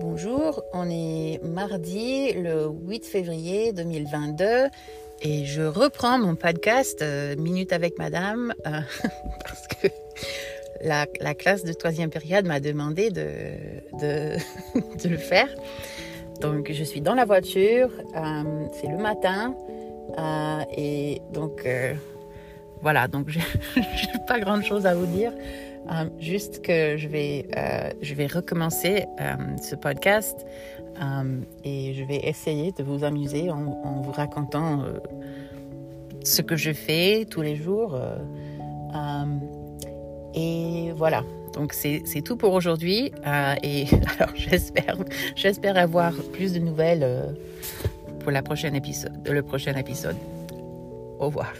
bonjour. On est mardi le 8 février 2022 et je reprends mon podcast euh, Minute avec Madame euh, parce que la, classe de troisième période m'a demandé de, le faire. Donc je suis dans la voiture, euh, c'est le matin et donc voilà, donc j'ai pas grand chose à vous dire. Euh, juste que je vais, euh, je vais recommencer euh, ce podcast et je vais essayer de vous amuser en, vous racontant ce que je fais tous les jours. et voilà. Donc c'est tout pour aujourd'hui. et alors j'espère, avoir plus de nouvelles pour la prochaine épisode, le prochain épisode. Au revoir.